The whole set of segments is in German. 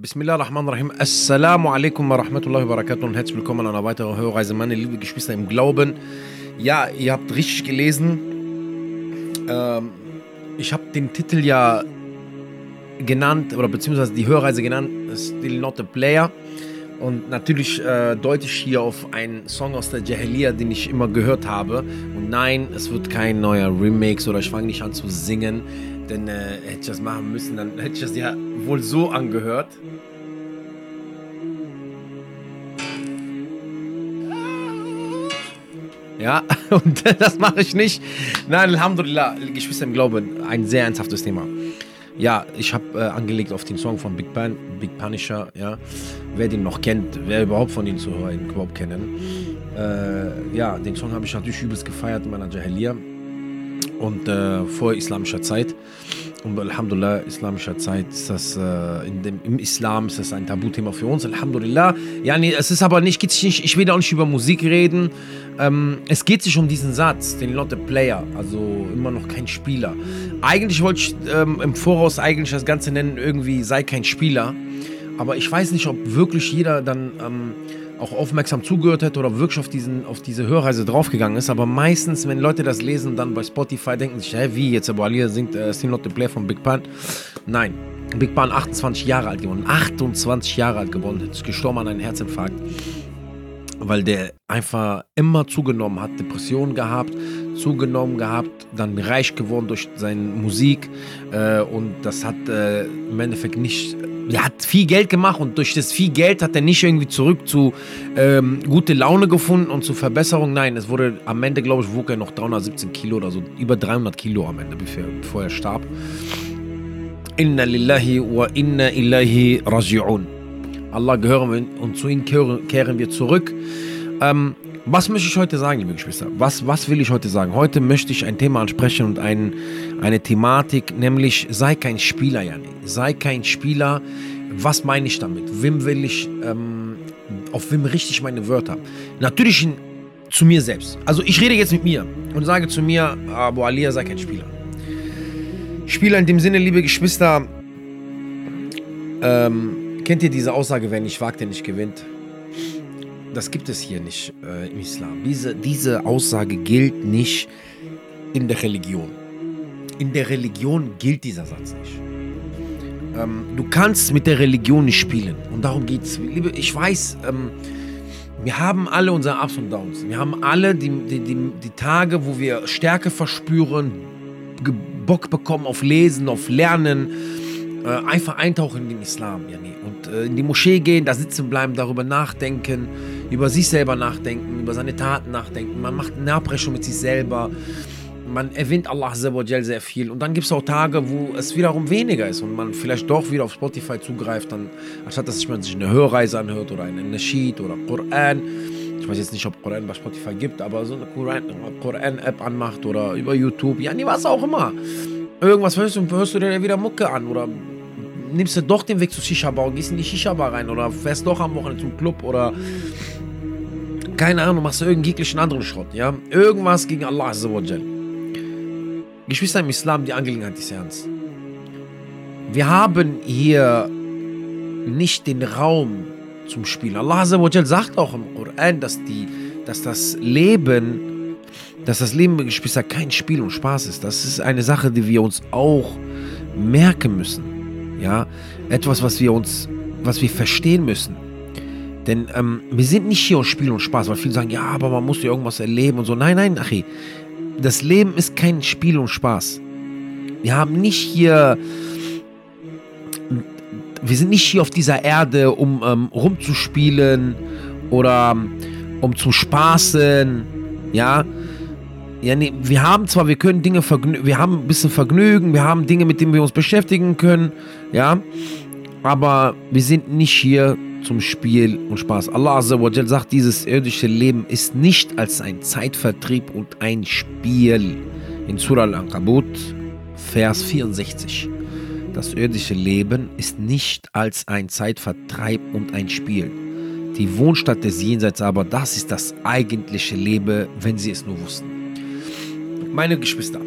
Bismillah ar-Rahman ar-Rahim. Assalamu alaikum wa rahmatullahi wa barakatuh und herzlich willkommen an einer weiteren Hörreise, meine liebe Geschwister im Glauben. Ja, ihr habt richtig gelesen. Ähm, ich habe den Titel ja genannt, oder beziehungsweise die Hörreise genannt, Still Not a Player. Und natürlich äh, deute ich hier auf einen Song aus der Jahiliya, den ich immer gehört habe. Und nein, es wird kein neuer Remix oder ich fange nicht an zu singen. Denn äh, hätte ich das machen müssen, dann hätte ich das ja wohl so angehört. Ja, und das mache ich nicht. Nein, Alhamdulillah, Geschwister im Glauben, ein sehr ernsthaftes Thema. Ja, ich habe äh, angelegt auf den Song von Big Pan, Big Punisher, ja. Wer den noch kennt, wer überhaupt von den Zuhörern überhaupt kennen. Äh, ja, den Song habe ich natürlich übelst gefeiert in meiner Jahiliya und äh, vor islamischer Zeit. Und Alhamdulillah, islamischer Zeit ist das, äh, in dem, im Islam ist das ein Tabuthema für uns. Alhamdulillah. Ja, nee, es ist aber nicht, geht's nicht, ich will auch nicht über Musik reden. Ähm, es geht sich um diesen Satz, den a Player, also immer noch kein Spieler. Eigentlich wollte ich ähm, im Voraus eigentlich das Ganze nennen, irgendwie sei kein Spieler. Aber ich weiß nicht, ob wirklich jeder dann ähm, auch aufmerksam zugehört hätte oder wirklich auf, diesen, auf diese Hörreise draufgegangen ist. Aber meistens, wenn Leute das lesen, dann bei Spotify denken sich, hä, wie jetzt Abu Ali singt äh, Still Not the Play von Big Pan. Nein, Big Pan 28 Jahre alt geworden. 28 Jahre alt geworden, ist gestorben an einem Herzinfarkt. Weil der einfach immer zugenommen hat, Depressionen gehabt, zugenommen gehabt, dann reich geworden durch seine Musik äh, und das hat äh, im Endeffekt nicht er hat viel Geld gemacht und durch das viel Geld hat er nicht irgendwie zurück zu ähm, gute Laune gefunden und zu Verbesserung. Nein, es wurde am Ende, glaube ich, wog er noch 317 Kilo oder so, über 300 Kilo am Ende, bevor er starb. Inna lillahi wa inna ilahi raji'un. Allah gehören wir und zu ihm kehren wir zurück. Ähm, was möchte ich heute sagen, liebe Geschwister? Was, was will ich heute sagen? Heute möchte ich ein Thema ansprechen und ein, eine Thematik, nämlich sei kein Spieler, Jani. Sei kein Spieler. Was meine ich damit? Wem will ich, ähm, auf wem richte ich meine Wörter? Natürlich zu mir selbst. Also ich rede jetzt mit mir und sage zu mir, Abu Alia, sei kein Spieler. Spieler in dem Sinne, liebe Geschwister, ähm, kennt ihr diese Aussage, wer nicht wagt, der nicht gewinnt? Das gibt es hier nicht äh, im Islam. Diese, diese Aussage gilt nicht in der Religion. In der Religion gilt dieser Satz nicht. Ähm, du kannst mit der Religion nicht spielen. Und darum geht es. Ich weiß, ähm, wir haben alle unsere Ups und Downs. Wir haben alle die, die, die, die Tage, wo wir Stärke verspüren, Bock bekommen auf Lesen, auf Lernen äh, einfach eintauchen in den Islam, ja, nee. Und äh, in die Moschee gehen, da sitzen bleiben, darüber nachdenken, über sich selber nachdenken, über seine Taten nachdenken. Man macht eine Abrechnung mit sich selber. Man erwähnt Allah sehr viel. Und dann gibt es auch Tage, wo es wiederum weniger ist und man vielleicht doch wieder auf Spotify zugreift, dann, anstatt dass man sich eine Hörreise anhört oder eine Nasheed oder Koran. Ich weiß jetzt nicht, ob Koran bei Spotify gibt, aber so eine Koran-App anmacht oder über YouTube, ja, nee, was auch immer. Irgendwas hörst du, hörst du dir wieder Mucke an oder nimmst du doch den Weg zur Shisha-Bar und gehst in die Shisha-Bar rein oder fährst doch am Wochenende zum Club oder keine Ahnung, machst du irgendeinen anderen Schrott, ja? Irgendwas gegen Allah Azzawajal. Geschwister im Islam, die Angelegenheit ist ernst. Wir haben hier nicht den Raum zum Spielen. Allah Azzawajal sagt auch im Koran, dass, die, dass das Leben, dass das Leben, Geschwister, kein Spiel und Spaß ist. Das ist eine Sache, die wir uns auch merken müssen. Ja, etwas, was wir uns, was wir verstehen müssen. Denn ähm, wir sind nicht hier aus Spiel und Spaß, weil viele sagen, ja, aber man muss ja irgendwas erleben und so. Nein, nein, Achi. Das Leben ist kein Spiel und Spaß. Wir haben nicht hier. Wir sind nicht hier auf dieser Erde, um ähm, rumzuspielen oder um zu spaßen. Ja. Ja, nee, wir haben zwar, wir können Dinge vergnügen, wir haben ein bisschen Vergnügen, wir haben Dinge, mit denen wir uns beschäftigen können, ja, aber wir sind nicht hier zum Spiel und Spaß. Allah Azzawajal sagt, dieses irdische Leben ist nicht als ein Zeitvertrieb und ein Spiel. In Surah Al-Ankabut, Vers 64. Das irdische Leben ist nicht als ein Zeitvertreib und ein Spiel. Die Wohnstadt des Jenseits aber, das ist das eigentliche Leben, wenn sie es nur wussten. Meine Geschwister,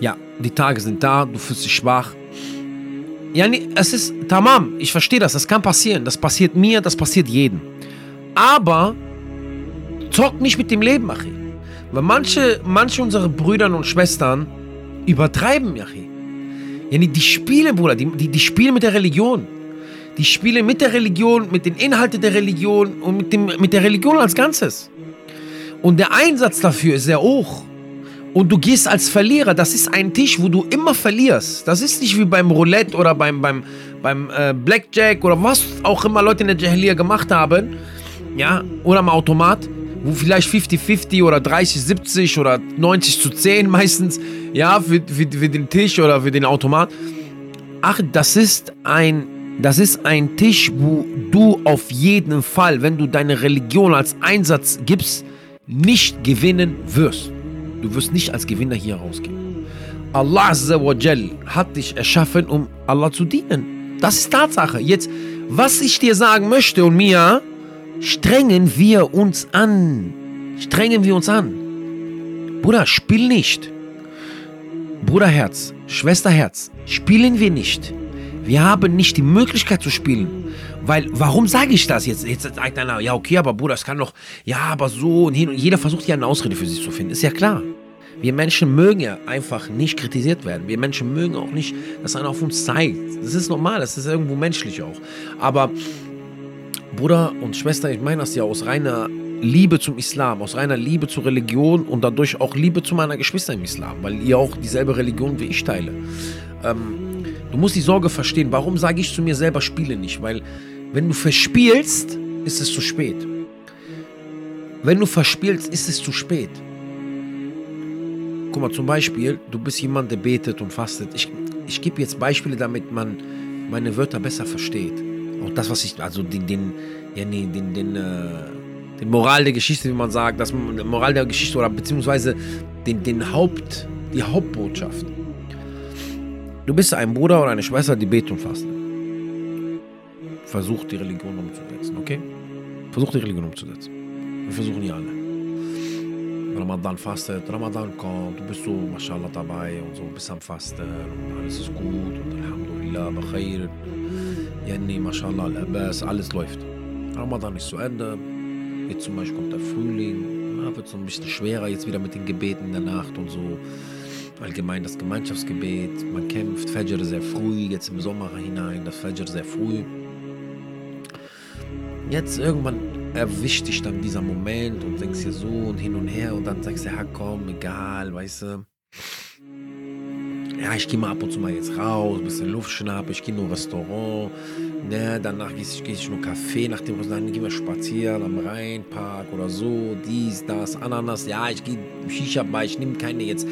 ja, die Tage sind da, du fühlst dich schwach, Yani, es ist tamam, ich verstehe das, das kann passieren. Das passiert mir, das passiert jedem. Aber zock nicht mit dem Leben, Achi. Weil manche, manche unserer Brüder und Schwestern übertreiben, Achi. Yani, die spielen, Bruder, die, die, die spielen mit der Religion. Die spielen mit der Religion, mit den Inhalten der Religion und mit, dem, mit der Religion als Ganzes. Und der Einsatz dafür ist sehr hoch. Und du gehst als Verlierer. Das ist ein Tisch, wo du immer verlierst. Das ist nicht wie beim Roulette oder beim, beim, beim äh, Blackjack oder was auch immer Leute in der Jahiliya gemacht haben. Ja, oder am Automat, wo vielleicht 50-50 oder 30-70 oder 90 zu 10 meistens, ja, für, für, für den Tisch oder für den Automat. Ach, das ist ein das ist ein Tisch, wo du auf jeden Fall, wenn du deine Religion als Einsatz gibst, nicht gewinnen wirst. Du wirst nicht als Gewinner hier rausgehen. Allah Azza wa Jal hat dich erschaffen, um Allah zu dienen. Das ist Tatsache. Jetzt, was ich dir sagen möchte und mir, strengen wir uns an. Strengen wir uns an. Bruder, spiel nicht. Bruderherz, Schwesterherz, spielen wir nicht. Wir haben nicht die Möglichkeit zu spielen. Weil, warum sage ich das jetzt? Jetzt sagt einer, ja, okay, aber Bruder, es kann doch, ja, aber so und hin. Und jeder versucht ja eine Ausrede für sich zu finden. Ist ja klar. Wir Menschen mögen ja einfach nicht kritisiert werden. Wir Menschen mögen auch nicht, dass einer auf uns zeigt. Das ist normal, das ist irgendwo menschlich auch. Aber Bruder und Schwester, ich meine das ja aus reiner Liebe zum Islam, aus reiner Liebe zur Religion und dadurch auch Liebe zu meiner Geschwister im Islam, weil ihr auch dieselbe Religion wie ich teile. Ähm, Du musst die Sorge verstehen. Warum sage ich zu mir selber, spiele nicht? Weil wenn du verspielst, ist es zu spät. Wenn du verspielst, ist es zu spät. Guck mal, zum Beispiel, du bist jemand, der betet und fastet. Ich, ich gebe jetzt Beispiele, damit man meine Wörter besser versteht. Auch das, was ich, also den, den, ja, nee, den, den, äh, den Moral der Geschichte, wie man sagt, das Moral der Geschichte oder beziehungsweise den, den Haupt, die Hauptbotschaft. Du bist ein Bruder oder eine Schwester, die beten und fasten. Versuch die Religion umzusetzen, okay? Versuch die Religion umzusetzen. Wir versuchen ja alle. Ramadan fastet, Ramadan kommt, du bist so, mashallah, dabei und so, bist am Fasten und alles ist gut und Alhamdulillah, Bakhair. Jenny, mashallah, Al-Abbas, alles läuft. Ramadan ist zu Ende. Jetzt zum Beispiel kommt der Frühling. Ja, wird so ein bisschen schwerer jetzt wieder mit den Gebeten in der Nacht und so allgemein das Gemeinschaftsgebet. Man kämpft Fajr sehr früh, jetzt im Sommer hinein, das Fajr sehr früh. Jetzt irgendwann erwischt dich dann dieser Moment und denkst dir so und hin und her und dann sagst du, ja komm, egal, weißt du. Ja, ich gehe mal ab und zu mal jetzt raus, ein bisschen Luft schnappen, ich gehe nur Restaurant, Ne, danach gehe ich, geh ich nur Kaffee, nach dem dann gehen wir spazieren am Rheinpark oder so, dies, das, Ananas. Ja, ich gehe Shisha-Bar, ich nehme keine jetzt,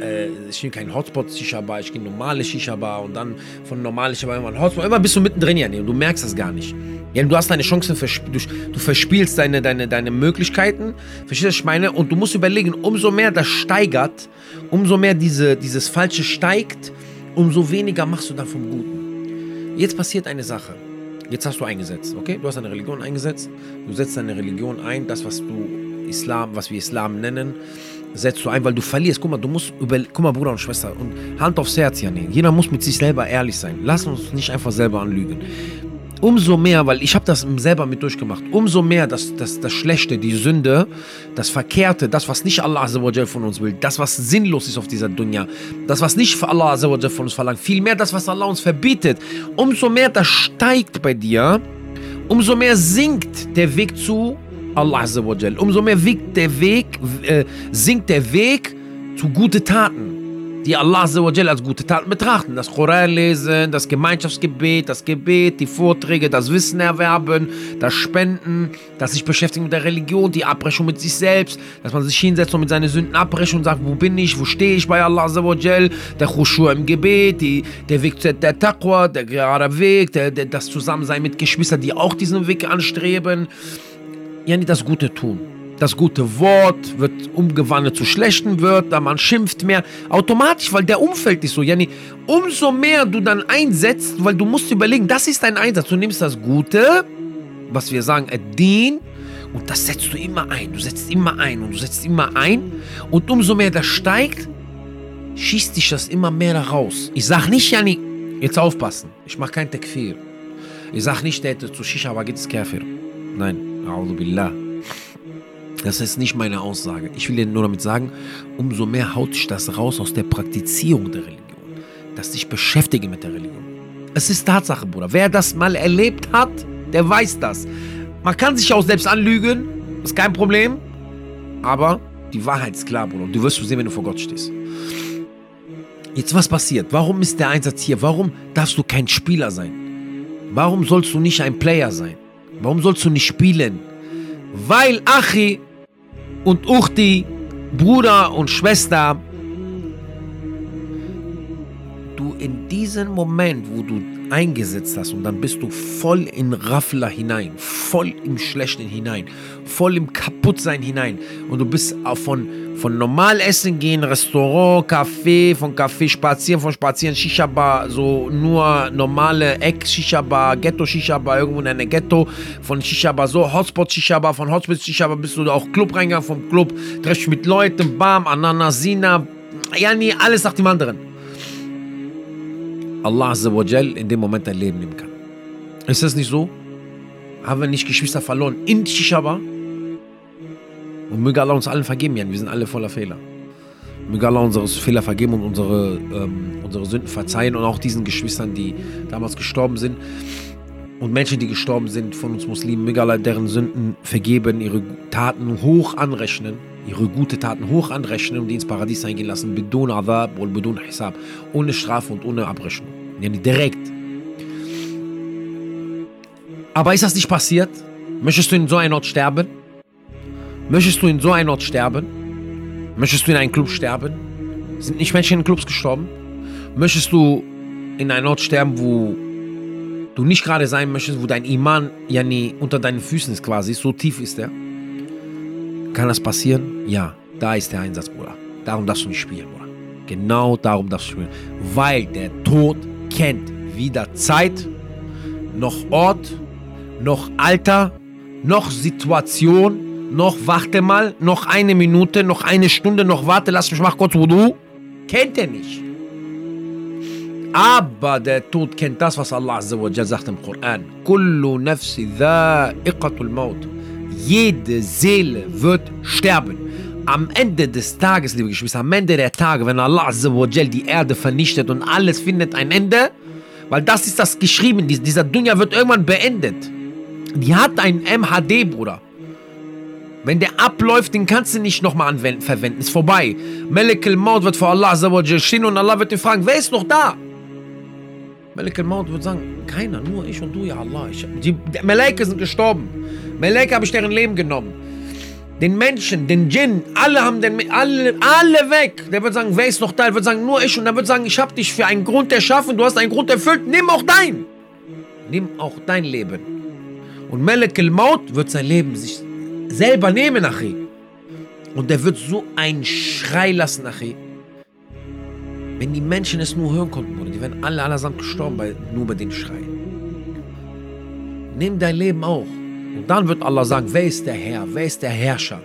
äh, ich nehme keinen Hotspot-Shisha-Bar, ich gehe normale Shisha-Bar und dann von normale Shisha-Bar immer ein Hotspot. Immer bist du mittendrin, ja, und du merkst das gar nicht. Ja, du hast deine Chancen, du, du verspielst deine, deine, deine Möglichkeiten, verstehst du, was ich meine? Und du musst überlegen, umso mehr das steigert, umso mehr diese, dieses Falsche steigt, umso weniger machst du dann vom Guten. Jetzt passiert eine Sache. Jetzt hast du eingesetzt, okay? Du hast deine Religion eingesetzt. Du setzt deine Religion ein, das, was du Islam, was wir Islam nennen, setzt du ein, weil du verlierst. Guck mal, du musst über, guck mal, Bruder und Schwester, und Hand aufs Herz, Janin. Jeder muss mit sich selber ehrlich sein. Lass uns nicht einfach selber anlügen umso mehr, weil ich habe das selber mit durchgemacht, umso mehr das, das, das Schlechte, die Sünde, das Verkehrte, das, was nicht Allah von uns will, das, was sinnlos ist auf dieser Dunya, das, was nicht für Allah von uns verlangt, vielmehr das, was Allah uns verbietet, umso mehr das steigt bei dir, umso mehr sinkt der Weg zu Allah umso mehr sinkt der Weg, äh, sinkt der Weg zu gute Taten die Allah als gute Taten betrachten. Das Koran lesen, das Gemeinschaftsgebet, das Gebet, die Vorträge, das Wissen erwerben, das Spenden, das sich beschäftigen mit der Religion, die Abbrechung mit sich selbst, dass man sich hinsetzt und mit seinen Sünden abbrechen und sagt, wo bin ich, wo stehe ich bei Allah der Khushu im Gebet, die, der Weg der Taqwa, der gerade Weg, der, der, das Zusammensein mit Geschwistern, die auch diesen Weg anstreben. Ja, das Gute tun. Das gute Wort wird umgewandelt zu schlechten Wörtern, man schimpft mehr. Automatisch, weil der Umfeld ist so. Yani, umso mehr du dann einsetzt, weil du musst überlegen, das ist dein Einsatz. Du nimmst das Gute, was wir sagen, Adin, und das setzt du immer ein. Du setzt immer ein und du setzt immer ein. Und umso mehr das steigt, schießt dich das immer mehr raus. Ich sag nicht, Jani, Jetzt aufpassen. Ich mache kein Tekfir. Ich sage nicht, der hätte zu Shisha, aber geht es Kafir. Nein. Billah. Das ist nicht meine Aussage. Ich will dir nur damit sagen, umso mehr haut sich das raus aus der Praktizierung der Religion. Dass dich beschäftige mit der Religion. Es ist Tatsache, Bruder. Wer das mal erlebt hat, der weiß das. Man kann sich auch selbst anlügen, ist kein Problem. Aber die Wahrheit ist klar, Bruder. Und du wirst sehen, wenn du vor Gott stehst. Jetzt was passiert? Warum ist der Einsatz hier? Warum darfst du kein Spieler sein? Warum sollst du nicht ein Player sein? Warum sollst du nicht spielen? Weil Achi und Uchti, Bruder und Schwester, du in diesem Moment, wo du eingesetzt hast und dann bist du voll in Raffler hinein, voll im Schlechten hinein, voll im Kaputtsein hinein und du bist auch von, von normal essen gehen, Restaurant, Café, von Café spazieren, von spazieren, Shisha-Bar, so nur normale Eck-Shisha-Bar, Ghetto-Shisha-Bar, irgendwo in einer Ghetto, von Shisha-Bar so, Hotspot-Shisha-Bar, von Hotspot-Shisha-Bar bist du auch Club reingegangen, vom Club, triffst mit Leuten, Bam, Ananasina, ja alles nach dem anderen. Allah Azzawajal in dem Moment dein Leben nehmen kann. Ist das nicht so? Haben wir nicht Geschwister verloren in Shishaba? Und möge Allah uns allen vergeben, Jan. Wir sind alle voller Fehler. Möge Allah unsere Fehler vergeben und unsere, ähm, unsere Sünden verzeihen und auch diesen Geschwistern, die damals gestorben sind und Menschen, die gestorben sind von uns Muslimen, möge Allah deren Sünden vergeben, ihre Taten hoch anrechnen ihre gute Taten hoch anrechnen und die ins Paradies eingehen lassen, bedun Adab und bedun Hisab, ohne Strafe und ohne Abrechnung. Yani direkt. Aber ist das nicht passiert? Möchtest du in so einem Ort sterben? Möchtest du in so einem Ort sterben? Möchtest du in einem Club sterben? Sind nicht Menschen in Clubs gestorben? Möchtest du in einem Ort sterben, wo du nicht gerade sein möchtest, wo dein Iman ja nie unter deinen Füßen ist quasi, so tief ist er? Kann das passieren? Ja, da ist der Einsatz, Bruder. Darum darfst du nicht spielen, Bruder. Genau darum darfst du spielen. Weil der Tod kennt weder Zeit, noch Ort, noch Alter, noch Situation, noch warte mal, noch eine Minute, noch eine Stunde, noch warte, lass mich mal kurz Wudu. Kennt er nicht. Aber der Tod kennt das, was Allah Azza sagt im Koran. Kullu nafsi dha'iqatul maut. Jede Seele wird sterben. Am Ende des Tages, liebe Geschwister, am Ende der Tage, wenn Allah die Erde vernichtet und alles findet ein Ende, weil das ist das geschrieben, dieser Dunja wird irgendwann beendet. Die hat ein MHD, Bruder. Wenn der abläuft, den kannst du nicht nochmal verwenden. Ist vorbei. Melek al-Maut wird vor Allah stehen und Allah wird ihn fragen, wer ist noch da? Melek al-Maut wird sagen, keiner, nur ich und du, ja Allah. Ich, die Meleke sind gestorben. Meleke habe ich deren Leben genommen. Den Menschen, den Djinn, alle haben den, alle, alle weg. Der wird sagen, wer ist noch da? Der wird sagen, nur ich. Und er wird sagen, ich habe dich für einen Grund erschaffen, du hast einen Grund erfüllt, nimm auch dein. Nimm auch dein Leben. Und Melek al-Maut wird sein Leben sich selber nehmen, Achi. Und er wird so einen Schrei lassen, Achi. Wenn die Menschen es nur hören konnten, Bruder, die wären alle allesamt gestorben, bei, nur bei den Schreien. Nimm dein Leben auch. Und dann wird Allah sagen, wer ist der Herr, wer ist der Herrscher?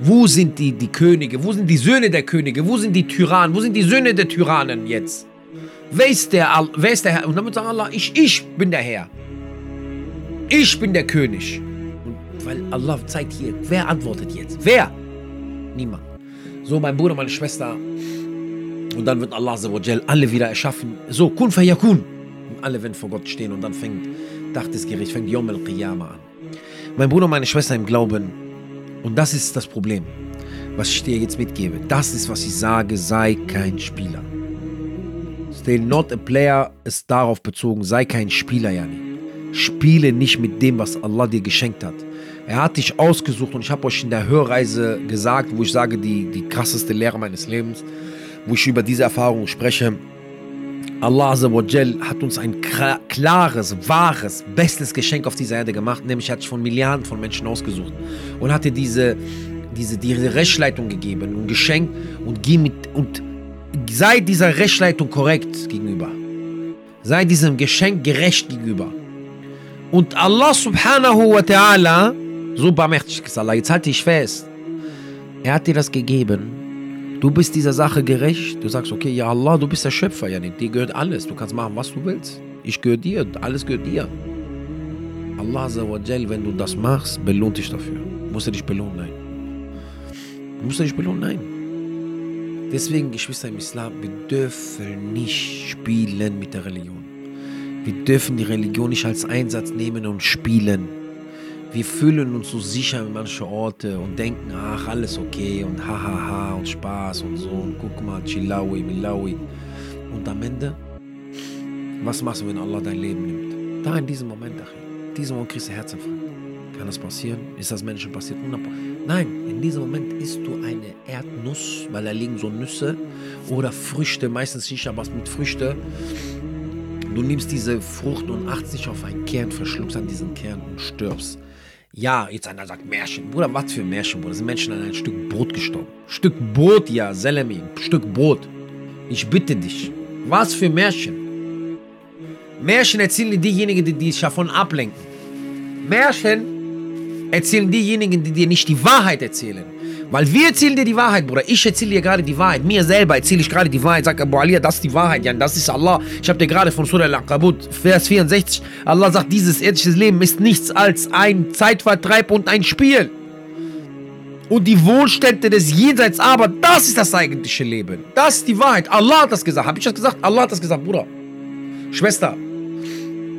Wo sind die, die Könige? Wo sind die Söhne der Könige? Wo sind die Tyrannen? Wo sind die Söhne der Tyrannen jetzt? Wer ist der, wer ist der Herr? Und dann wird sagen Allah, ich, ich bin der Herr. Ich bin der König. Weil Allah zeigt hier, wer antwortet jetzt? Wer? Niemand. So, mein Bruder, meine Schwester. Und dann wird Allah alle wieder erschaffen. So, kun fayakun. Und alle werden vor Gott stehen und dann fängt Tag des Gerichts, fängt Yom al-Qiyamah an. Mein Bruder meine Schwester im Glauben, und das ist das Problem, was ich dir jetzt mitgebe. Das ist, was ich sage, sei kein Spieler. Stay not a player ist darauf bezogen, sei kein Spieler, Jani. Spiele nicht mit dem, was Allah dir geschenkt hat. Er hat dich ausgesucht und ich habe euch in der Hörreise gesagt, wo ich sage, die, die krasseste Lehre meines Lebens, wo ich über diese Erfahrung spreche. Allah hat uns ein klares, wahres, bestes Geschenk auf dieser Erde gemacht, nämlich hat sich von Milliarden von Menschen ausgesucht und hatte diese, diese, diese Rechtsleitung gegeben und geschenkt und, geh mit, und sei dieser Rechtsleitung korrekt gegenüber. Sei diesem Geschenk gerecht gegenüber. Und Allah subhanahu wa ta'ala, so barmherzig ist Allah, jetzt halte ich fest, er hat dir das gegeben Du bist dieser Sache gerecht. Du sagst, okay, ja Allah, du bist der Schöpfer, ja dir gehört alles. Du kannst machen, was du willst. Ich gehöre dir, alles gehört dir. Allah wenn du das machst, belohnt dich dafür. Muss er dich belohnen? Nein. Muss er dich belohnen? Nein. Deswegen, Geschwister im Islam, wir dürfen nicht spielen mit der Religion. Wir dürfen die Religion nicht als Einsatz nehmen und spielen. Wir fühlen uns so sicher in manche Orte und denken, ach, alles okay und hahaha ha, ha, und Spaß und so und guck mal, Chilawi, Milawi. Und am Ende, was machst du, wenn Allah dein Leben nimmt? Da in diesem Moment, ach, in diesem Moment kriegst du Herzinfarkt. Kann das passieren? Ist das Menschen passiert? Nein, in diesem Moment isst du eine Erdnuss, weil da liegen so Nüsse oder Früchte, meistens nicht, aber mit Früchte. Du nimmst diese Frucht und achtest dich auf einen Kern, verschluckst an diesen Kern und stirbst. Ja, jetzt einer sagt Märchen. Bruder, was für Märchen, Bruder? Sind Menschen an ein Stück Brot gestorben. Stück Brot, ja, Selemi. Stück Brot. Ich bitte dich. Was für Märchen? Märchen erzählen diejenigen, die dich davon ablenken. Märchen erzählen diejenigen, die dir nicht die Wahrheit erzählen. Weil wir erzählen dir die Wahrheit, Bruder. Ich erzähle dir gerade die Wahrheit. Mir selber erzähle ich gerade die Wahrheit. Sag Abu Ali, das ist die Wahrheit, Jan. Das ist Allah. Ich habe dir gerade von Surah Al-Aqabut, Vers 64, Allah sagt, dieses irdische Leben ist nichts als ein Zeitvertreib und ein Spiel. Und die Wohlstände des Jenseits, aber das ist das eigentliche Leben. Das ist die Wahrheit. Allah hat das gesagt. Habe ich das gesagt? Allah hat das gesagt, Bruder. Schwester,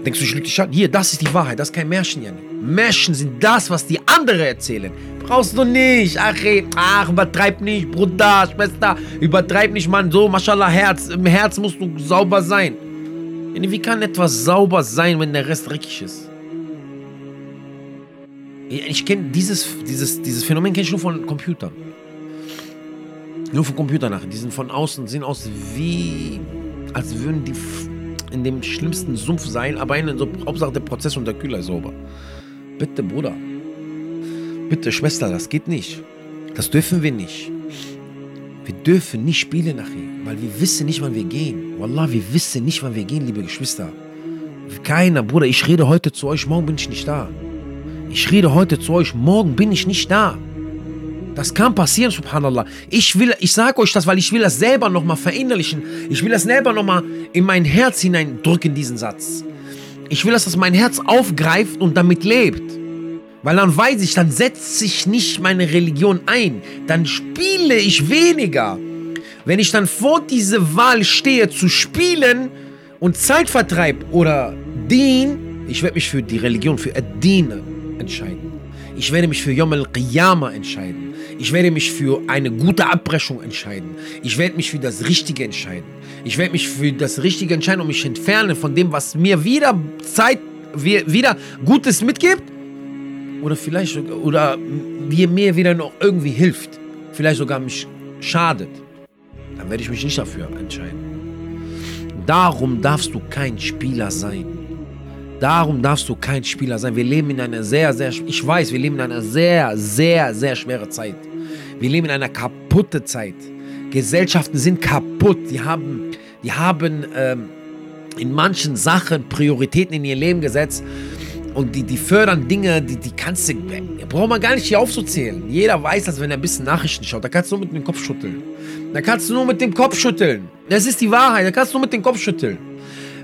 denkst du, ich lüge dich an? Hier, das ist die Wahrheit. Das ist kein Märchen, Jan. Märchen sind das, was die anderen erzählen. Brauchst du nicht. Ach, ach, übertreib nicht, Bruder, Schwester. Übertreib nicht, Mann. So, Mashallah, Herz. Im Herz musst du sauber sein. Wie kann etwas sauber sein, wenn der Rest dreckig ist? Ich kenne dieses, dieses, dieses Phänomen kenne ich nur von Computern. Nur von Computern nachher. Die sind von außen, sehen aus wie, als würden die in dem schlimmsten Sumpf sein, aber in so, Hauptsache der Prozess und der Kühler ist sauber. Bitte, Bruder. Bitte, Schwester, das geht nicht. Das dürfen wir nicht. Wir dürfen nicht spielen nachher, weil wir wissen nicht, wann wir gehen. Wallah, wir wissen nicht, wann wir gehen, liebe Geschwister. Keiner, Bruder, ich rede heute zu euch, morgen bin ich nicht da. Ich rede heute zu euch, morgen bin ich nicht da. Das kann passieren, subhanallah. Ich will, ich sage euch das, weil ich will das selber nochmal verinnerlichen. Ich will das selber nochmal in mein Herz hineindrücken, diesen Satz. Ich will, dass das mein Herz aufgreift und damit lebt. Weil dann weiß ich, dann setze ich nicht meine Religion ein. Dann spiele ich weniger. Wenn ich dann vor diese Wahl stehe, zu spielen und Zeitvertreib oder Dien, ich werde mich für die Religion, für Ad-Din entscheiden. Ich werde mich für Yom al-Qiyamah entscheiden. Ich werde mich für eine gute Abbrechung entscheiden. Ich werde mich für das Richtige entscheiden. Ich werde mich für das Richtige entscheiden und mich entfernen von dem, was mir wieder Zeit, wieder Gutes mitgibt oder vielleicht oder wie mir wieder noch irgendwie hilft, vielleicht sogar mich schadet, dann werde ich mich nicht dafür entscheiden. Darum darfst du kein Spieler sein. Darum darfst du kein Spieler sein. Wir leben in einer sehr, sehr, ich weiß, wir leben in einer sehr, sehr, sehr schweren Zeit. Wir leben in einer kaputten Zeit. Gesellschaften sind kaputt. Die haben, die haben ähm, in manchen Sachen Prioritäten in ihr Leben gesetzt und die, die fördern Dinge, die, die kannst du, braucht man gar nicht hier aufzuzählen. Jeder weiß dass wenn er ein bisschen Nachrichten schaut, da kannst du nur mit dem Kopf schütteln. Da kannst du nur mit dem Kopf schütteln. Das ist die Wahrheit, da kannst du nur mit dem Kopf schütteln.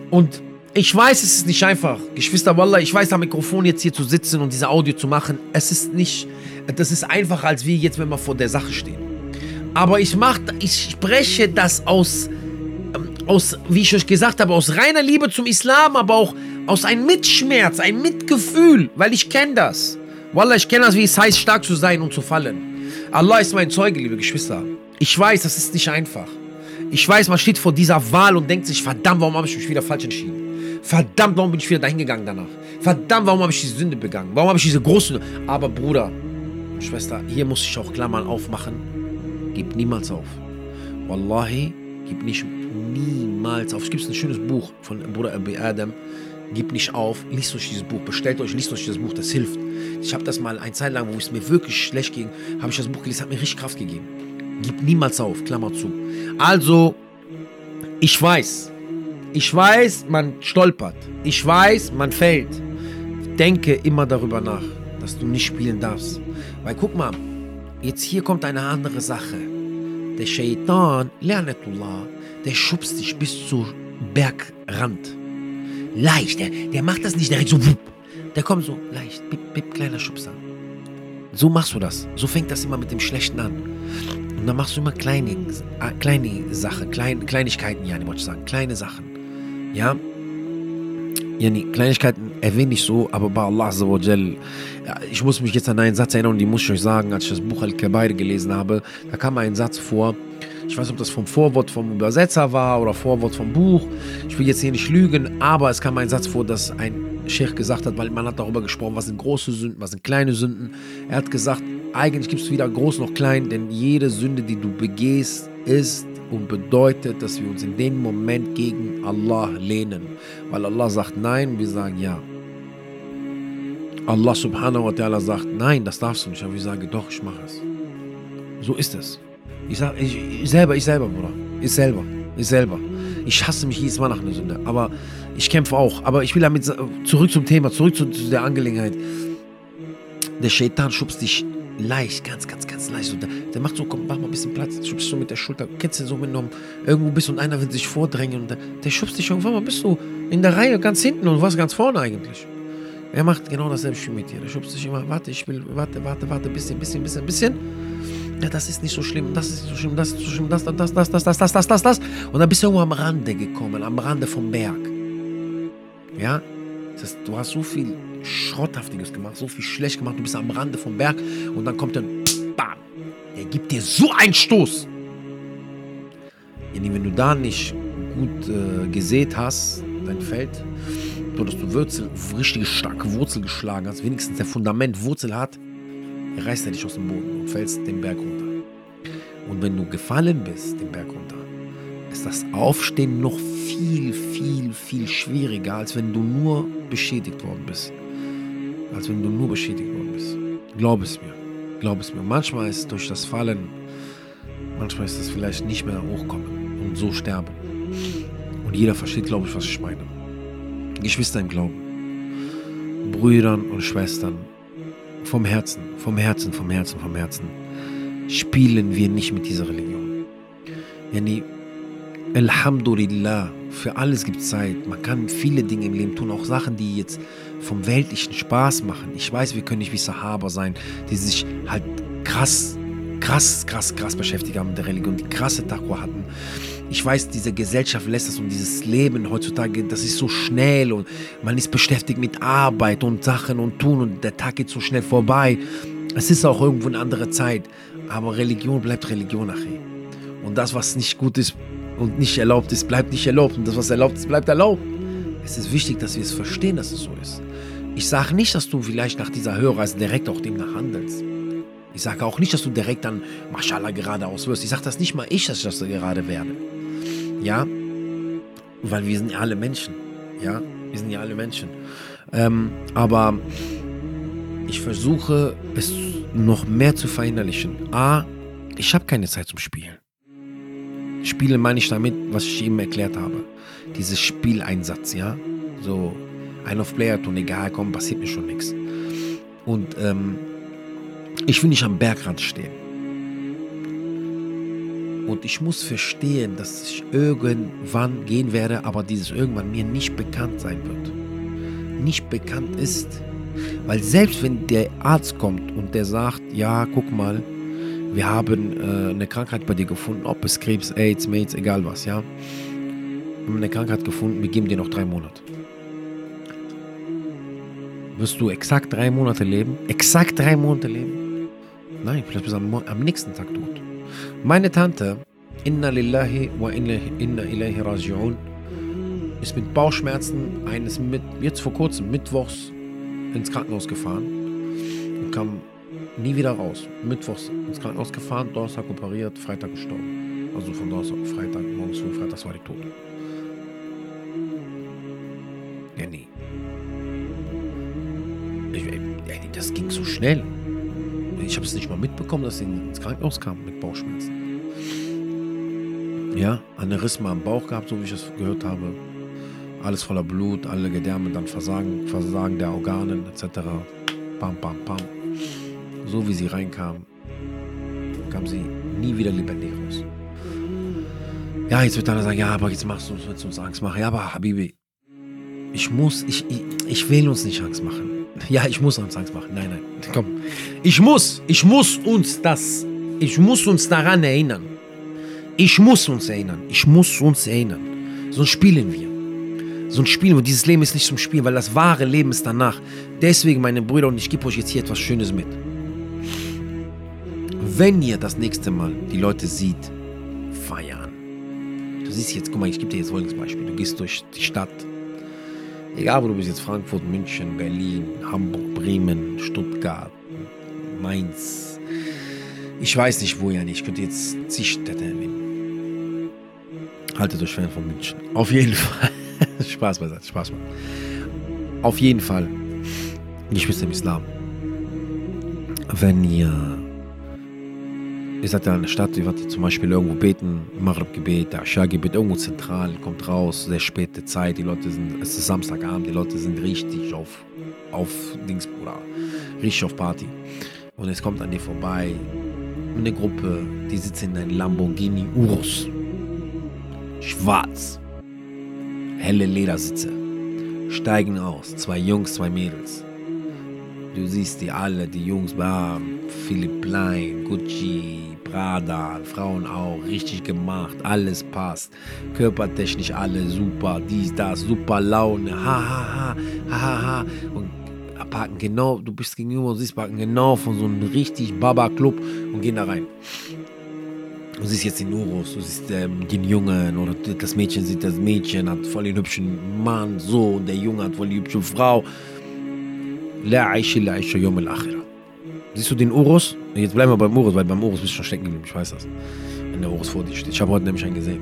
Und ich weiß, es ist nicht einfach. Geschwister Wallah, ich weiß, am Mikrofon jetzt hier zu sitzen und diese Audio zu machen, es ist nicht, das ist einfacher als wir jetzt, wenn wir vor der Sache stehen. Aber ich mach, ich spreche das aus, ähm, aus, wie ich euch gesagt habe, aus reiner Liebe zum Islam, aber auch aus einem Mitschmerz, ein Mitgefühl, weil ich kenne das. Wallah, ich kenne das, wie es heißt, stark zu sein und zu fallen. Allah ist mein Zeuge, liebe Geschwister. Ich weiß, das ist nicht einfach. Ich weiß, man steht vor dieser Wahl und denkt sich, verdammt, warum habe ich mich wieder falsch entschieden? Verdammt, warum bin ich wieder dahin gegangen danach? Verdammt, warum habe ich diese Sünde begangen? Warum habe ich diese große... Aber Bruder, Schwester, hier muss ich auch Klammern aufmachen. Gib niemals auf. Wallahi, gib nicht niemals auf. Es gibt ein schönes Buch von Bruder Abi Adam. Gebt nicht auf, liest euch dieses Buch, bestellt euch, liest euch das Buch, das hilft. Ich habe das mal eine Zeit lang, wo es mir wirklich schlecht ging, habe ich das Buch gelesen, hat mir richtig Kraft gegeben. Gib niemals auf, Klammer zu. Also, ich weiß, ich weiß, man stolpert. Ich weiß, man fällt. Denke immer darüber nach, dass du nicht spielen darfst. Weil guck mal, jetzt hier kommt eine andere Sache. Der Shaitan, Lernetullah, der schubst dich bis zum Bergrand. Leicht, der, der macht das nicht direkt so. Der kommt so leicht, bip, bip, kleiner Schubser. So machst du das. So fängt das immer mit dem Schlechten an. Und dann machst du immer kleine, äh, kleine Sachen, klein, Kleinigkeiten, ja, ich wollte sagen, kleine Sachen. Ja, ja, nee, Kleinigkeiten erwähne ich so, aber bei Allah Azzawajal, ja, ich muss mich jetzt an einen Satz erinnern die muss ich euch sagen, als ich das Buch Al-Kabair gelesen habe, da kam ein Satz vor, ich weiß nicht, ob das vom Vorwort vom Übersetzer war oder Vorwort vom Buch, ich will jetzt hier nicht lügen, aber es kam ein Satz vor, dass ein Sheikh gesagt hat, weil man hat darüber gesprochen, was sind große Sünden, was sind kleine Sünden. Er hat gesagt, eigentlich gibt es weder groß noch klein, denn jede Sünde, die du begehst, ist und bedeutet, dass wir uns in dem Moment gegen Allah lehnen. Weil Allah sagt Nein, wir sagen Ja. Allah subhanahu wa ta'ala sagt Nein, das darfst du nicht. Aber wir sagen Doch, ich mache es. So ist es. Ich sage, ich, ich selber, ich selber, Bruder. Ich selber, ich selber. Ich hasse mich jedes Mal nach einer Sünde. Aber ich kämpfe auch. Aber ich will damit zurück zum Thema, zurück zu, zu der Angelegenheit. Der Shaitan schubst dich leicht, ganz, ganz, ganz leicht. So, der, der, macht so, komm, mach mal ein bisschen Platz. Schubst so mit der Schulter. Kennst du so, du irgendwo bist und einer will sich vordrängen und der, der schubst dich irgendwann mal, bist du in der Reihe ganz hinten und warst ganz vorne eigentlich. Er macht genau dasselbe Spiel mit dir. Der schubst dich immer, warte, ich will, warte, warte, warte, bisschen, bisschen, bisschen, bisschen. Ja, das ist nicht so schlimm, das ist nicht so schlimm, das ist so schlimm, das, das, das, das, das, das, das, das, das, das. Und dann bist du irgendwo am Rande gekommen, am Rande vom Berg. Ja? Das du hast so viel Schrotthaftiges gemacht, so viel schlecht gemacht, du bist am Rande vom Berg und dann kommt dann, bam, der gibt dir so einen Stoß. Wenn du da nicht gut äh, gesät hast, dein Feld, so dass du Wurzel, richtige starke Wurzel geschlagen hast, wenigstens der Fundament Wurzel hat, reißt er dich aus dem Boden und fällst den Berg runter. Und wenn du gefallen bist, den Berg runter, ist das Aufstehen noch viel, viel, viel schwieriger, als wenn du nur beschädigt worden bist als wenn du nur beschädigt worden bist. Glaub es mir. Glaub es mir. Manchmal ist durch das Fallen, manchmal ist es vielleicht nicht mehr hochkommen und so sterben. Und jeder versteht, glaube ich, was ich meine. Geschwister im Glauben, Brüdern und Schwestern, vom Herzen, vom Herzen, vom Herzen, vom Herzen, spielen wir nicht mit dieser Religion. Yani, Alhamdulillah, für alles gibt es Zeit. Man kann viele Dinge im Leben tun, auch Sachen, die jetzt vom Weltlichen Spaß machen. Ich weiß, wir können nicht wie Sahaba sein, die sich halt krass, krass, krass, krass beschäftigt haben mit der Religion, die krasse Taqwa hatten. Ich weiß, diese Gesellschaft lässt es und dieses Leben heutzutage, das ist so schnell und man ist beschäftigt mit Arbeit und Sachen und Tun und der Tag geht so schnell vorbei. Es ist auch irgendwo eine andere Zeit, aber Religion bleibt Religion nachher. Und das, was nicht gut ist, und nicht erlaubt ist, bleibt nicht erlaubt. Und das, was erlaubt ist, bleibt erlaubt. Es ist wichtig, dass wir es verstehen, dass es so ist. Ich sage nicht, dass du vielleicht nach dieser Hörreise direkt auch demnach handelst. Ich sage auch nicht, dass du direkt dann Mashallah geradeaus wirst. Ich sage das nicht mal ich, dass ich das gerade werde. Ja, weil wir sind ja alle Menschen. Ja, wir sind ja alle Menschen. Ähm, aber ich versuche es noch mehr zu verinnerlichen. A, ich habe keine Zeit zum Spielen. Spiele meine ich damit, was ich eben erklärt habe. Dieses Spieleinsatz, ja. So, ein auf Player tun, egal, komm, passiert mir schon nichts. Und ähm, ich will nicht am Bergrand stehen. Und ich muss verstehen, dass ich irgendwann gehen werde, aber dieses irgendwann mir nicht bekannt sein wird. Nicht bekannt ist. Weil selbst wenn der Arzt kommt und der sagt, ja, guck mal, wir haben äh, eine Krankheit bei dir gefunden, ob es Krebs, AIDS, Mates, egal was, ja. Wir haben eine Krankheit gefunden, wir geben dir noch drei Monate. Wirst du exakt drei Monate leben? Exakt drei Monate leben? Nein, vielleicht bist du am, am nächsten Tag tot. Meine Tante, Inna lillahi wa inna ilahi raji'un, ist mit Bauchschmerzen eines mit, jetzt vor kurzem, mittwochs, ins Krankenhaus gefahren und kam nie wieder raus. Mittwochs ins Krankenhaus gefahren, Donnerstag operiert, Freitag gestorben. Also von Donnerstag auf Freitag, morgens früh, Freitag war die tot. Ja, nie. Ich, das ging so schnell. Ich habe es nicht mal mitbekommen, dass sie ins Krankenhaus kam mit Bauchschmerzen. Ja, Aneurysma am Bauch gehabt, so wie ich es gehört habe. Alles voller Blut, alle Gedärme, dann Versagen, Versagen der Organe etc. Bam, bam, bam so wie sie reinkam, kam sie nie wieder lebendig raus. Ja, jetzt wird einer sagen, ja, aber jetzt machst du uns, uns Angst machen. Ja, aber Habibi, ich muss, ich, ich, ich will uns nicht Angst machen. Ja, ich muss uns Angst machen. Nein, nein, komm. Ich muss, ich muss uns das, ich muss uns daran erinnern. Ich muss uns erinnern. Ich muss uns erinnern. Sonst spielen wir. Sonst spielen wir. Dieses Leben ist nicht zum Spielen, weil das wahre Leben ist danach. Deswegen, meine Brüder, und ich gebe euch jetzt hier etwas Schönes mit. Wenn ihr das nächste Mal die Leute seht, feiern. Du siehst jetzt, guck mal, ich gebe dir jetzt folgendes Beispiel. Du gehst durch die Stadt. Egal, wo du bist jetzt, Frankfurt, München, Berlin, Hamburg, Bremen, Stuttgart, Mainz. Ich weiß nicht, wo ja nicht. Ich könnte jetzt zig Städte erwähnen. Haltet euch fern von München. Auf jeden Fall. Spaß beiseite, Spaß mal. Auf jeden Fall. Geschwister im Islam. Wenn ihr Ihr seid ja in der Stadt, ihr werdet zum Beispiel irgendwo beten, Maghrib-Gebet, Asha-Gebet, irgendwo zentral, kommt raus, sehr späte Zeit, die Leute sind, es ist Samstagabend, die Leute sind richtig auf, auf Dings, Bruder, richtig auf Party. Und es kommt an dir vorbei, eine Gruppe, die sitzt in einem Lamborghini Urus. Schwarz. Helle Ledersitze. Steigen aus, zwei Jungs, zwei Mädels. Du siehst die alle, die Jungs, bam, Philipp Plein, Gucci, Prada, Frauen auch, richtig gemacht, alles passt. Körpertechnisch alle super, dies, das, super Laune, ha, ha, ha, ha, ha. Und parken genau, du bist gegenüber und siehst, parken genau von so einem richtig Baba-Club und gehen da rein. Du siehst jetzt den Urus, du siehst ähm, den Jungen oder das Mädchen sieht das Mädchen, hat voll den hübschen Mann, so, und der Junge hat voll die hübsche Frau. Siehst du den Urus? Jetzt bleiben wir beim Urus, weil beim Urus bist du schon stecken geblieben, ich weiß das. Wenn der Urus vor dir steht. Ich habe heute nämlich einen gesehen.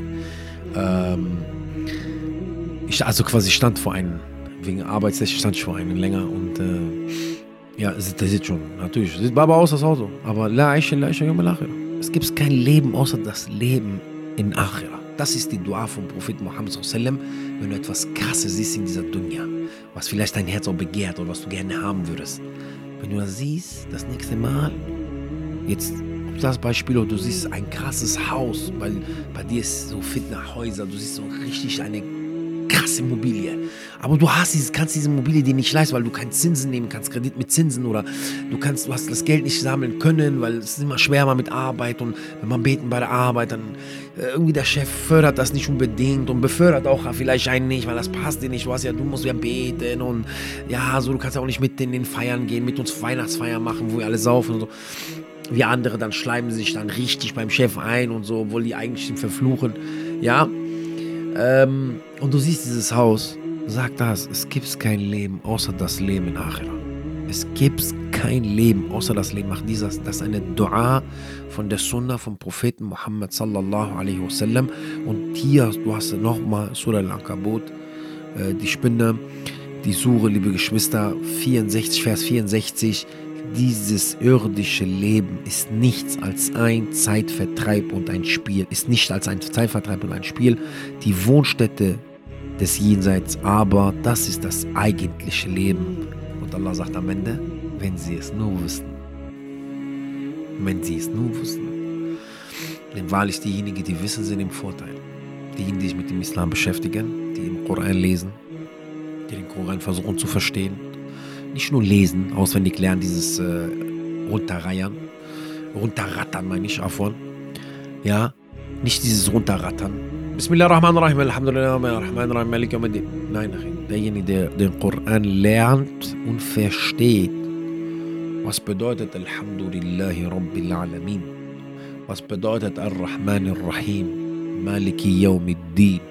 Ähm, ich also quasi stand vor einem, wegen Arbeitstechnik stand ich vor einem länger und äh, ja, der sieht schon, natürlich, sieht Baba aus das Auto, aber La Aisha, la al-Akhirah. Es gibt kein Leben außer das Leben in Akhira. Das ist die Dua vom Prophet Muhammad wenn du etwas Krasses siehst in dieser Dunya, was vielleicht dein Herz auch begehrt oder was du gerne haben würdest. Wenn du das siehst, das nächste Mal, jetzt das Beispiel, du siehst ein krasses Haus, weil bei dir ist so Fitnahäuser, du siehst so richtig eine krasse Immobilie. Aber du hast dieses, kannst diese Immobilie dir nicht leisten, weil du keinen Zinsen nehmen kannst, Kredit mit Zinsen oder du kannst, du hast das Geld nicht sammeln können, weil es ist immer schwer mal mit Arbeit und wenn man beten bei der Arbeit, dann äh, irgendwie der Chef fördert das nicht unbedingt und befördert auch vielleicht einen nicht, weil das passt dir nicht. Du hast ja, du musst ja beten und ja, so, du kannst ja auch nicht mit in den Feiern gehen, mit uns Weihnachtsfeier machen, wo wir alle saufen und so. Wie andere, dann schleimen sich dann richtig beim Chef ein und so, obwohl die eigentlich ihn verfluchen. Ja, ähm, und du siehst dieses Haus, sag das, es gibt kein Leben außer das Leben in Akhira. Es gibt kein Leben außer das Leben nach dieser. Das ist eine Dua von der Sunna vom Propheten Muhammad sallallahu alaihi wasallam. Und hier, du hast nochmal Surah Al-Ankabut, äh, die Spinne, die Sure, liebe Geschwister, 64, Vers 64 dieses irdische Leben ist nichts als ein Zeitvertreib und ein Spiel, ist nicht als ein Zeitvertreib und ein Spiel, die Wohnstätte des Jenseits, aber das ist das eigentliche Leben. Und Allah sagt am Ende, wenn sie es nur wüssten. Wenn sie es nur wüssten. Denn wahrlich diejenigen, die wissen, sind im Vorteil. Diejenigen, die sich mit dem Islam beschäftigen, die im Koran lesen, die den Koran versuchen zu verstehen, nicht nur lesen, auswendig lernen, dieses äh, Runterreiern, runterrattern meine ich, davon. Ja, nicht dieses Runterrattern. Bismillahirrahmanirrahim, Alhamdulillah, Rahmanirrahim, Malik Nein, derjenige, der den Koran lernt und versteht, was bedeutet Alhamdulillahi Rabbil Alamin, was bedeutet Ar-Rahman Ar-Rahim, Maliki Yawmiddin,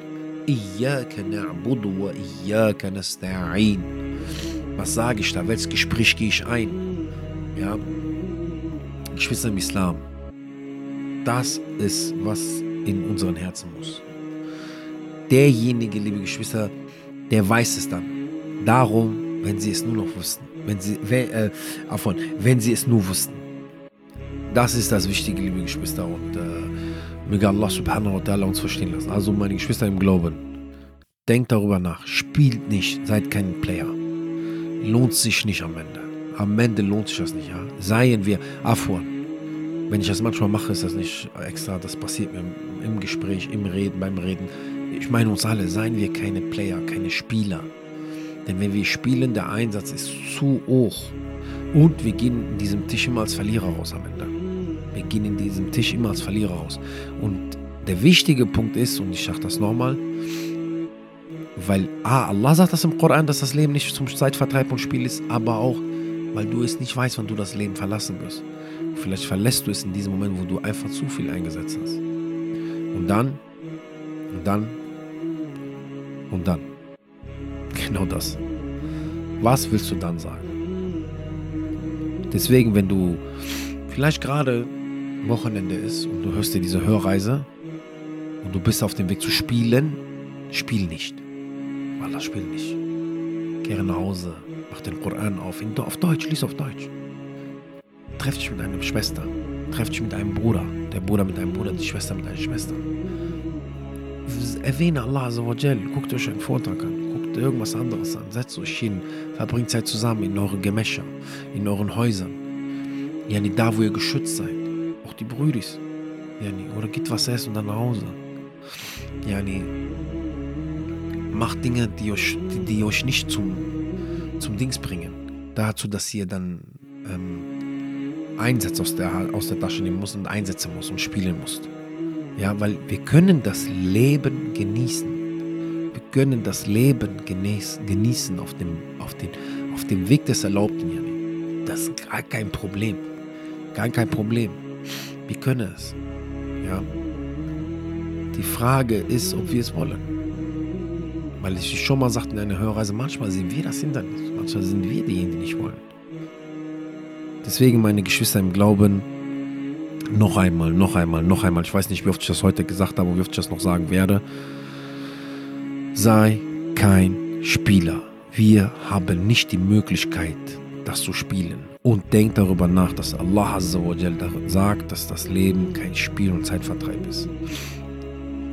Iyaka na'budu wa Iyaka. Was sage ich da? Welches Gespräch gehe ich ein? Ja, Geschwister im Islam, das ist, was in unseren Herzen muss. Derjenige, liebe Geschwister, der weiß es dann. Darum, wenn sie es nur noch wussten. Wenn sie, äh, davon, wenn sie es nur wussten. Das ist das Wichtige, liebe Geschwister. Und äh, möge Allah subhanahu wa ta'ala uns verstehen lassen. Also, meine Geschwister im Glauben, denkt darüber nach. Spielt nicht, seid kein Player lohnt sich nicht am Ende. Am Ende lohnt sich das nicht. Ja? Seien wir Afwan. Wenn ich das manchmal mache, ist das nicht extra, das passiert mir im Gespräch, im Reden, beim Reden. Ich meine uns alle, seien wir keine Player, keine Spieler. Denn wenn wir spielen, der Einsatz ist zu hoch. Und wir gehen in diesem Tisch immer als Verlierer raus am Ende. Wir gehen in diesem Tisch immer als Verlierer raus. Und der wichtige Punkt ist, und ich sage das nochmal, weil ah, Allah sagt das im Koran, dass das Leben nicht zum Zeitvertreib und Spiel ist, aber auch, weil du es nicht weißt, wann du das Leben verlassen wirst. Vielleicht verlässt du es in diesem Moment, wo du einfach zu viel eingesetzt hast. Und dann, und dann, und dann. Genau das. Was willst du dann sagen? Deswegen, wenn du vielleicht gerade Wochenende ist und du hörst dir diese Hörreise und du bist auf dem Weg zu spielen, spiel nicht. Allah, spiel nicht. Kehre nach Hause, mach den Koran auf, auf Deutsch, lies auf Deutsch. Treff dich mit deiner Schwester, treff dich mit deinem Bruder, der Bruder mit deinem Bruder, die Schwester mit deiner Schwester. Erwähne Allah, guckt euch einen Vortrag an irgendwas anderes an. Setzt euch hin, verbringt Zeit zusammen in euren Gemächer, in euren Häusern. Yani da, wo ihr geschützt seid. Auch die Brüdis. Yani, oder geht was essen und dann nach Hause. Yani, macht Dinge, die euch, die, die euch nicht zum, zum Dings bringen. Dazu, dass ihr dann ähm, Einsätze aus der, aus der Tasche nehmen müsst und einsetzen muss und spielen müsst. Ja, weil wir können das Leben genießen gönnen das Leben genießen auf dem, auf den, auf dem Weg des Erlaubten. Das ist gar kein Problem. Gar kein Problem. Wir können es. Ja. Die Frage ist, ob wir es wollen. Weil ich schon mal sagte in einer Hörreise, manchmal sind wir das Hindernis. Manchmal sind wir diejenigen, die nicht wollen. Deswegen, meine Geschwister im Glauben, noch einmal, noch einmal, noch einmal. Ich weiß nicht, wie oft ich das heute gesagt habe, wie oft ich das noch sagen werde. Sei kein Spieler. Wir haben nicht die Möglichkeit, das zu spielen. Und denk darüber nach, dass Allah sagt, dass das Leben kein Spiel und Zeitvertreib ist.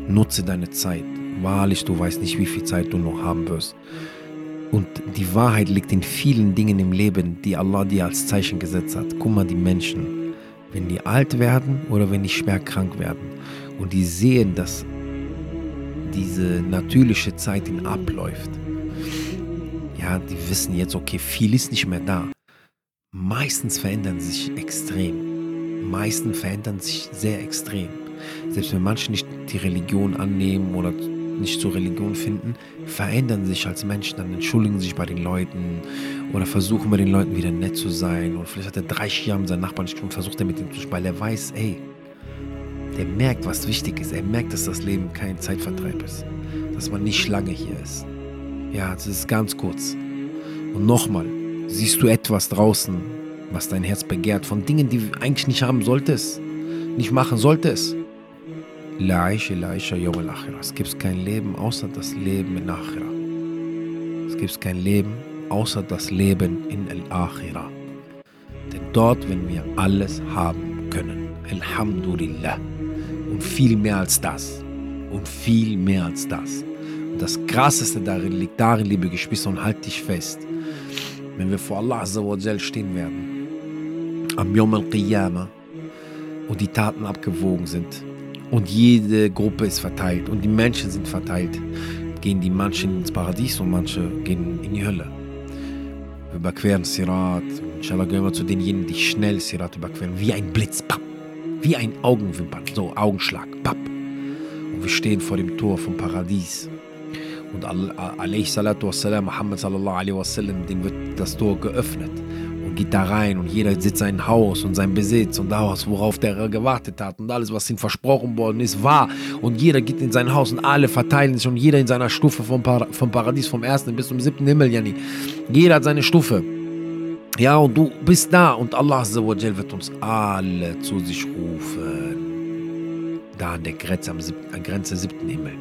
Nutze deine Zeit. Wahrlich, du weißt nicht, wie viel Zeit du noch haben wirst. Und die Wahrheit liegt in vielen Dingen im Leben, die Allah dir als Zeichen gesetzt hat. Guck mal, die Menschen, wenn die alt werden oder wenn die schwer krank werden und die sehen, dass diese natürliche Zeit in abläuft. Ja, die wissen jetzt, okay, viel ist nicht mehr da. Meistens verändern sie sich extrem. Meistens verändern sich sehr extrem. Selbst wenn manche nicht die Religion annehmen oder nicht zur Religion finden, verändern sich als Menschen, dann entschuldigen sich bei den Leuten oder versuchen bei den Leuten wieder nett zu sein. Und vielleicht hat er drei Jahre mit seinen Nachbarn nicht und versucht er mit ihm zu sprechen, weil er weiß, ey, der merkt, was wichtig ist. Er merkt, dass das Leben kein Zeitvertreib ist. Dass man nicht lange hier ist. Ja, das ist ganz kurz. Und nochmal, siehst du etwas draußen, was dein Herz begehrt, von Dingen, die du eigentlich nicht haben solltest, nicht machen solltest. Es gibt kein Leben außer das Leben in Akhira. Es gibt kein Leben außer das Leben in Al-Akhira. Denn dort werden wir alles haben können. Alhamdulillah. Und viel mehr als das. Und viel mehr als das. Und das Krasseste darin liegt darin, liebe Geschwister, und halt dich fest. Wenn wir vor Allah stehen werden, am Yom al-Qiyamah, und die Taten abgewogen sind, und jede Gruppe ist verteilt, und die Menschen sind verteilt, gehen die manchen ins Paradies und manche gehen in die Hölle. Wir überqueren Sirat. Inshallah gehören wir zu denjenigen, die schnell Sirat überqueren, wie ein Blitz. Papp wie ein Augenwimpern, so Augenschlag, papp. Und wir stehen vor dem Tor vom Paradies. Und wassalam, Muhammad sallallahu dem wird das Tor geöffnet geht da rein und jeder sitzt sein Haus und sein Besitz und das, worauf der gewartet hat und alles, was ihm versprochen worden ist, war. Und jeder geht in sein Haus und alle verteilen sich und jeder in seiner Stufe vom, Par vom Paradies, vom ersten bis zum siebten Himmel, Jani. Jeder hat seine Stufe. Ja, und du bist da und Allah wird uns alle zu sich rufen. Da an der Grenze, am siebten, an Grenze siebten Himmel.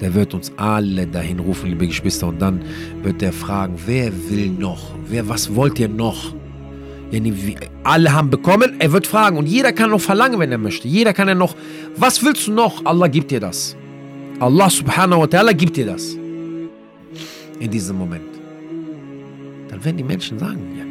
Der wird uns alle dahin rufen, liebe Geschwister. Und dann wird er fragen, wer will noch? Wer, was wollt ihr noch? Alle haben bekommen, er wird fragen. Und jeder kann noch verlangen, wenn er möchte. Jeder kann ja noch, was willst du noch? Allah gibt dir das. Allah subhanahu wa ta'ala gibt dir das. In diesem Moment. Dann werden die Menschen sagen, ja,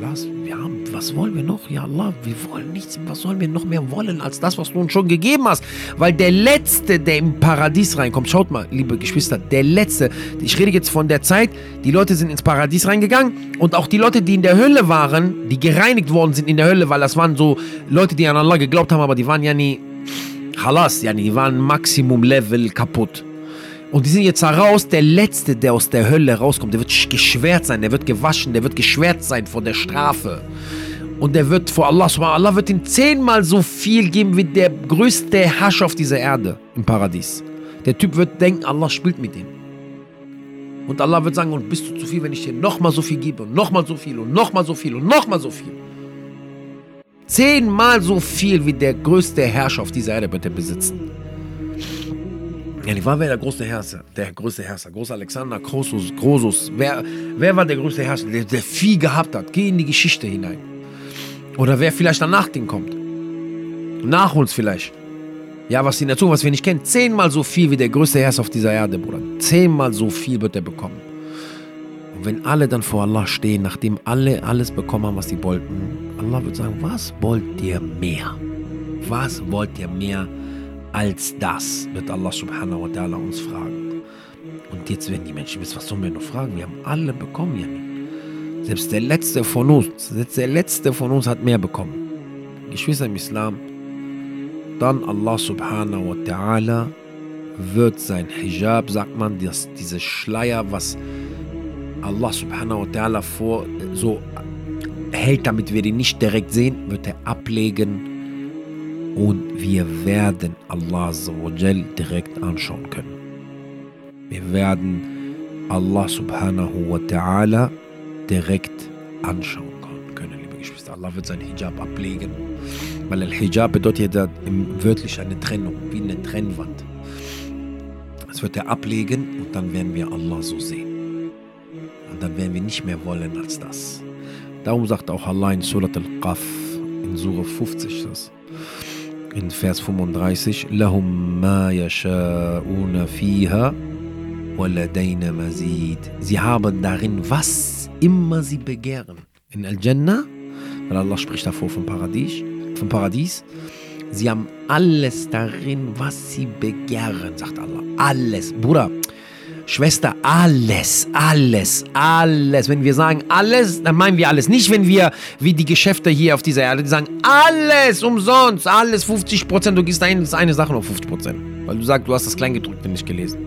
Khalas, wir haben, was wollen wir noch? Ja Allah, wir wollen nichts, was sollen wir noch mehr wollen als das, was du uns schon gegeben hast? Weil der Letzte, der im Paradies reinkommt, schaut mal, liebe Geschwister, der Letzte, ich rede jetzt von der Zeit, die Leute sind ins Paradies reingegangen und auch die Leute, die in der Hölle waren, die gereinigt worden sind in der Hölle, weil das waren so Leute, die an Allah geglaubt haben, aber die waren ja nie, Khalas, ja, die waren Maximum Level kaputt. Und die sind jetzt heraus, der Letzte, der aus der Hölle rauskommt, der wird geschwert sein, der wird gewaschen, der wird geschwert sein vor der Strafe. Und der wird vor Allah, Allah wird ihm zehnmal so viel geben wie der größte Herrscher auf dieser Erde im Paradies. Der Typ wird denken, Allah spielt mit ihm. Und Allah wird sagen, und bist du zu viel, wenn ich dir nochmal so viel gebe und nochmal so viel und nochmal so viel und nochmal so viel. Zehnmal so viel wie der größte Herrscher auf dieser Erde wird er besitzen. Ja, die war wer der größte Herrscher? Der größte Herrscher. Groß Alexander, Krosus, Grosus. Wer, wer war der größte Herrscher, der, der viel gehabt hat? Geh in die Geschichte hinein. Oder wer vielleicht danach den kommt. Nach uns vielleicht. Ja, was die Natur, was wir nicht kennen. Zehnmal so viel wie der größte Herrscher auf dieser Erde, Bruder. Zehnmal so viel wird er bekommen. Und wenn alle dann vor Allah stehen, nachdem alle alles bekommen haben, was sie wollten, Allah wird sagen, was wollt ihr mehr? Was wollt ihr mehr? Als das, wird Allah subhanahu wa ta'ala uns fragen. Und jetzt werden die Menschen wissen, was sollen wir noch fragen? Wir haben alle bekommen, ja Selbst der Letzte von uns, selbst der Letzte von uns hat mehr bekommen. Geschwister im Islam, dann Allah subhanahu wa ta'ala wird sein Hijab, sagt man, das, diese Schleier, was Allah subhanahu wa ta'ala vor so hält, damit wir ihn nicht direkt sehen, wird er ablegen und wir werden Allah direkt anschauen können. Wir werden Allah subhanahu wa ta'ala direkt anschauen können, liebe Geschwister. Allah wird sein Hijab ablegen, weil Al-Hijab bedeutet ja wörtlich eine Trennung, wie eine Trennwand. Das wird er ablegen und dann werden wir Allah so sehen. Und dann werden wir nicht mehr wollen als das. Darum sagt auch Allah in Surat Al-Qaf, in Surah 50 das in Vers 35 لهم ما يشاءون فيها ولدينا مزيد Sie haben darin, was immer sie begehren. In Al-Jannah, weil Allah spricht davor vom Paradies, vom Paradies, sie haben alles darin, was sie begehren, sagt Allah. Alles. Bruder, Schwester, alles, alles, alles. Wenn wir sagen alles, dann meinen wir alles. Nicht, wenn wir, wie die Geschäfte hier auf dieser Erde, die sagen alles umsonst, alles 50 Prozent. Du gehst ein, eine Sache noch 50 Prozent. Weil du sagst, du hast das Kleingedruckte nicht gelesen.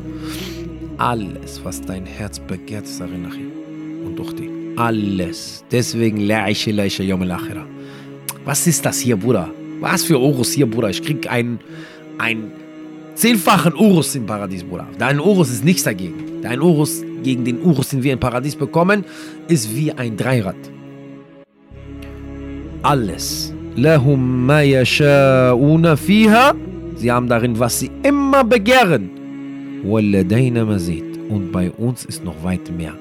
Alles, was dein Herz begehrt, ist darin nachher. Und durch die. Alles. Deswegen, La'ishe, La'ishe, Yom Was ist das hier, Bruder? Was für Orus hier, Bruder? Ich krieg ein, ein zehnfachen Urus im Paradies, Bruder. Dein Urus ist nichts dagegen. Dein Urus gegen den Urus, den wir im Paradies bekommen, ist wie ein Dreirad. Alles. Sie haben darin, was sie immer begehren. Und bei uns ist noch weit mehr.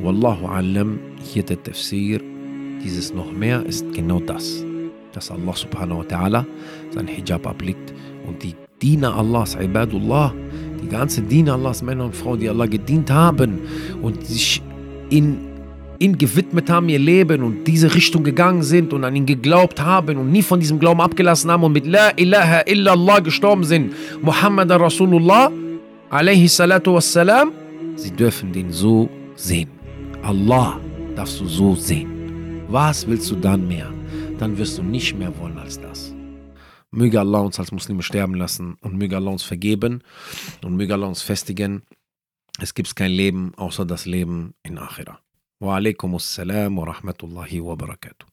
Wallahu alam, hier der Tafsir, dieses noch mehr ist genau das. Dass Allah subhanahu wa ta'ala sein Hijab ablegt und die Diener Allahs, Ibadullah, die ganzen Diener Allahs, Männer und Frauen, die Allah gedient haben und sich in ihn gewidmet haben, ihr Leben und diese Richtung gegangen sind und an ihn geglaubt haben und nie von diesem Glauben abgelassen haben und mit La ilaha illallah gestorben sind, Muhammad Rasulullah, alaihi salatu wassalam, sie dürfen den so sehen. Allah darfst du so sehen. Was willst du dann mehr? Dann wirst du nicht mehr wollen als das. Möge Allah uns als Muslime sterben lassen und möge Allah uns vergeben und möge Allah uns festigen. Es gibt kein Leben außer das Leben in Akhira. Wa alaikum assalam wa rahmatullahi wa barakatuh.